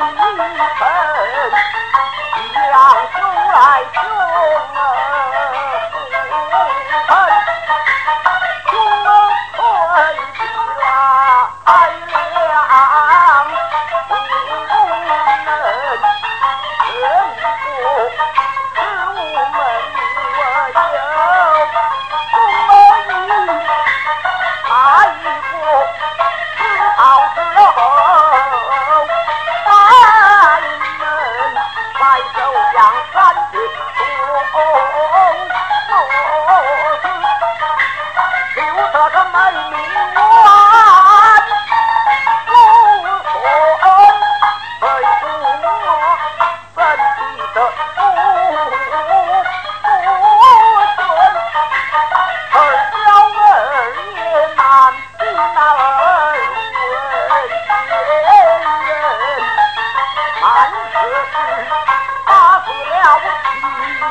一分一兄来救